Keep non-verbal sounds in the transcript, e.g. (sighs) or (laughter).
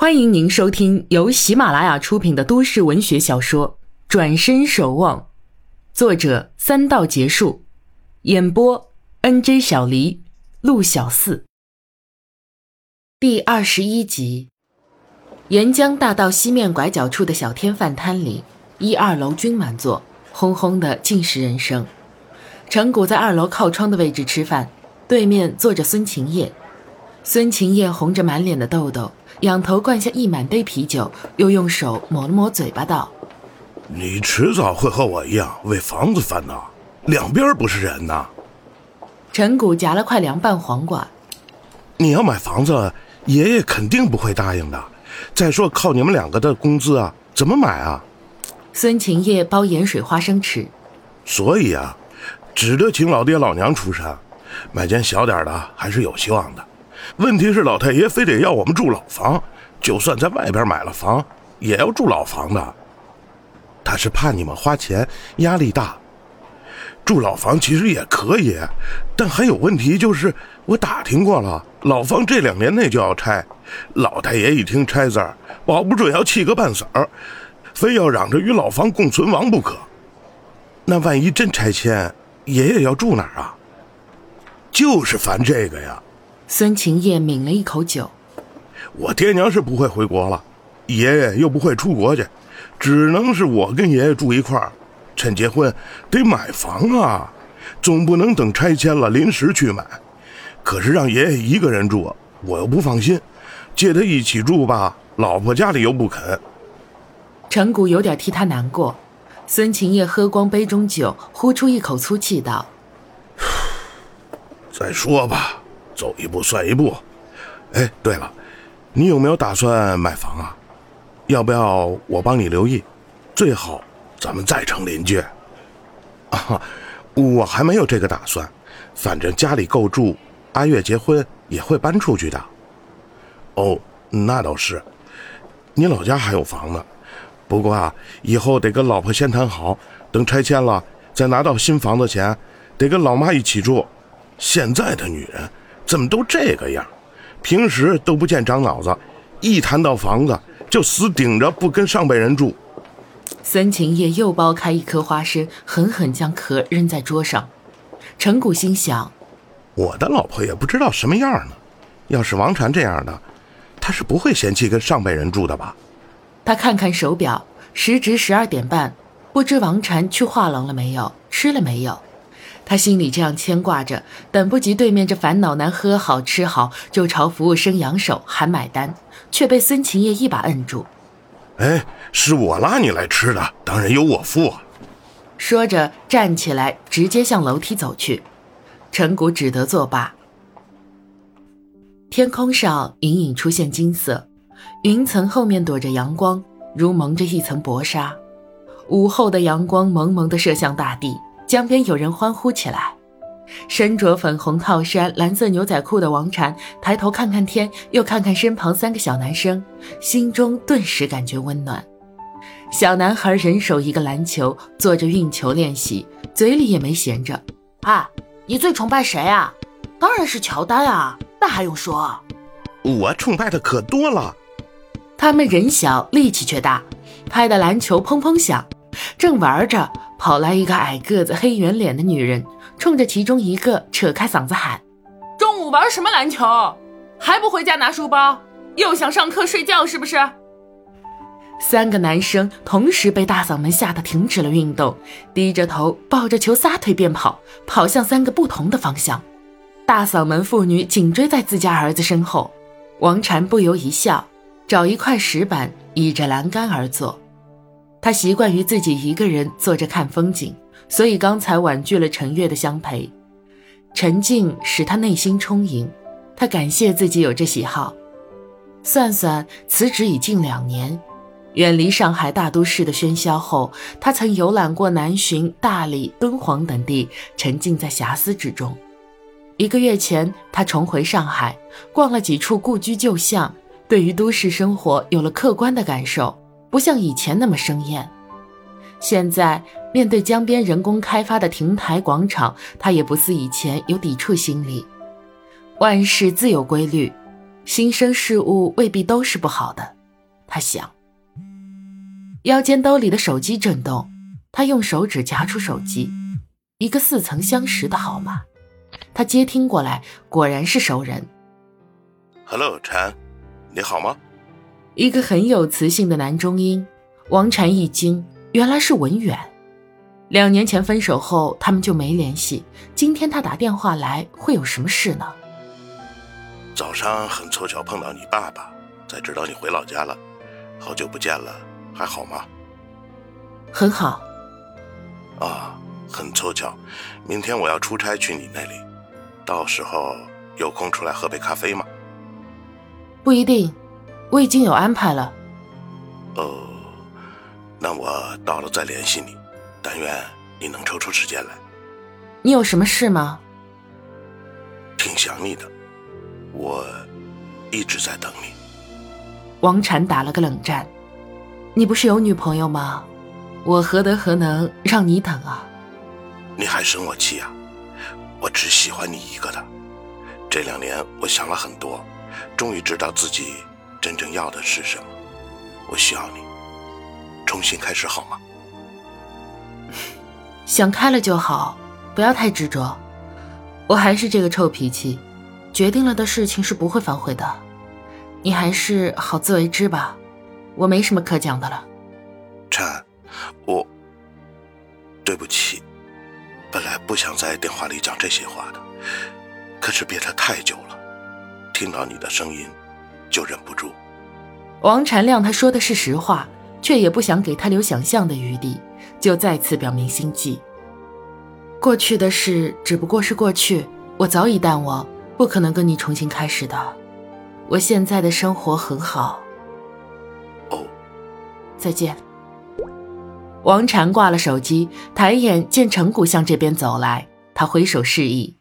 欢迎您收听由喜马拉雅出品的都市文学小说《转身守望》，作者三道结束，演播 N J 小黎、陆小四。第二十一集，沿江大道西面拐角处的小天饭摊里，一二楼均满座，轰轰的尽是人声。陈谷在二楼靠窗的位置吃饭，对面坐着孙晴叶。孙晴叶红着满脸的痘痘。仰头灌下一满杯啤酒，又用手抹了抹嘴巴，道：“你迟早会和我一样为房子烦恼，两边不是人呐。”陈谷夹了块凉拌黄瓜：“你要买房子，爷爷肯定不会答应的。再说靠你们两个的工资啊，怎么买啊？”孙晴叶包盐水花生吃，所以啊，只得请老爹老娘出山，买间小点的还是有希望的。问题是老太爷非得要我们住老房，就算在外边买了房，也要住老房的。他是怕你们花钱压力大，住老房其实也可以，但还有问题就是，我打听过了，老房这两年内就要拆。老太爷一听拆字儿，保不准要气个半死儿，非要嚷着与老房共存亡不可。那万一真拆迁，爷爷要住哪儿啊？就是烦这个呀。孙晴叶抿了一口酒，我爹娘是不会回国了，爷爷又不会出国去，只能是我跟爷爷住一块儿。趁结婚得买房啊，总不能等拆迁了临时去买。可是让爷爷一个人住，我又不放心，借他一起住吧，老婆家里又不肯。陈谷有点替他难过。孙晴叶喝光杯中酒，呼出一口粗气道：“ (sighs) 再说吧。”走一步算一步，哎，对了，你有没有打算买房啊？要不要我帮你留意？最好咱们再成邻居。啊，我还没有这个打算，反正家里够住，阿月结婚也会搬出去的。哦，那倒是，你老家还有房呢，不过啊，以后得跟老婆先谈好，等拆迁了再拿到新房子钱，得跟老妈一起住。现在的女人。怎么都这个样？平时都不见长脑子，一谈到房子就死顶着不跟上辈人住。孙晴夜又剥开一颗花生，狠狠将壳扔在桌上。陈谷心想：我的老婆也不知道什么样呢。要是王禅这样的，他是不会嫌弃跟上辈人住的吧？他看看手表，时值十二点半，不知王禅去画廊了没有，吃了没有。他心里这样牵挂着，等不及对面这烦恼男喝好吃好，就朝服务生扬手喊买单，却被孙晴叶一把摁住。哎，是我拉你来吃的，当然由我付。说着站起来，直接向楼梯走去。陈谷只得作罢。天空上隐隐出现金色，云层后面躲着阳光，如蒙着一层薄纱。午后的阳光蒙蒙地射向大地。江边有人欢呼起来，身着粉红套衫、蓝色牛仔裤的王禅抬头看看天，又看看身旁三个小男生，心中顿时感觉温暖。小男孩人手一个篮球，做着运球练习，嘴里也没闲着。啊，你最崇拜谁啊？当然是乔丹啊，那还用说？我崇拜的可多了。他们人小力气却大，拍的篮球砰砰响，正玩着。跑来一个矮个子、黑圆脸的女人，冲着其中一个扯开嗓子喊：“中午玩什么篮球？还不回家拿书包？又想上课睡觉是不是？”三个男生同时被大嗓门吓得停止了运动，低着头抱着球撒腿便跑，跑向三个不同的方向。大嗓门妇女紧追在自家儿子身后，王禅不由一笑，找一块石板倚着栏杆而坐。他习惯于自己一个人坐着看风景，所以刚才婉拒了陈月的相陪。沉静使他内心充盈，他感谢自己有这喜好。算算辞职已近两年，远离上海大都市的喧嚣后，他曾游览过南浔、大理、敦煌等地，沉浸在遐思之中。一个月前，他重回上海，逛了几处故居旧巷，对于都市生活有了客观的感受。不像以前那么生厌，现在面对江边人工开发的亭台广场，他也不似以前有抵触心理。万事自有规律，新生事物未必都是不好的，他想。腰间兜里的手机震动，他用手指夹出手机，一个似曾相识的号码。他接听过来，果然是熟人。Hello，陈，你好吗？一个很有磁性的男中音。王禅一惊，原来是文远。两年前分手后，他们就没联系。今天他打电话来，会有什么事呢？早上很凑巧碰到你爸爸，才知道你回老家了。好久不见了，还好吗？很好。啊，很凑巧，明天我要出差去你那里，到时候有空出来喝杯咖啡吗？不一定，我已经有安排了。哦，那我到了再联系你。但愿你能抽出时间来。你有什么事吗？挺想你的。我一直在等你。王禅打了个冷战。你不是有女朋友吗？我何德何能让你等啊？你还生我气啊？我只喜欢你一个的。这两年我想了很多，终于知道自己真正要的是什么。我需要你，重新开始好吗？(laughs) 想开了就好，不要太执着。我还是这个臭脾气。决定了的事情是不会反悔的，你还是好自为之吧。我没什么可讲的了。陈，我对不起，本来不想在电话里讲这些话的，可是憋得太久了，听到你的声音就忍不住。王禅亮他说的是实话，却也不想给他留想象的余地，就再次表明心迹。过去的事只不过是过去，我早已淡忘。不可能跟你重新开始的，我现在的生活很好。哦，再见。王禅挂了手机，抬眼见陈谷向这边走来，他挥手示意。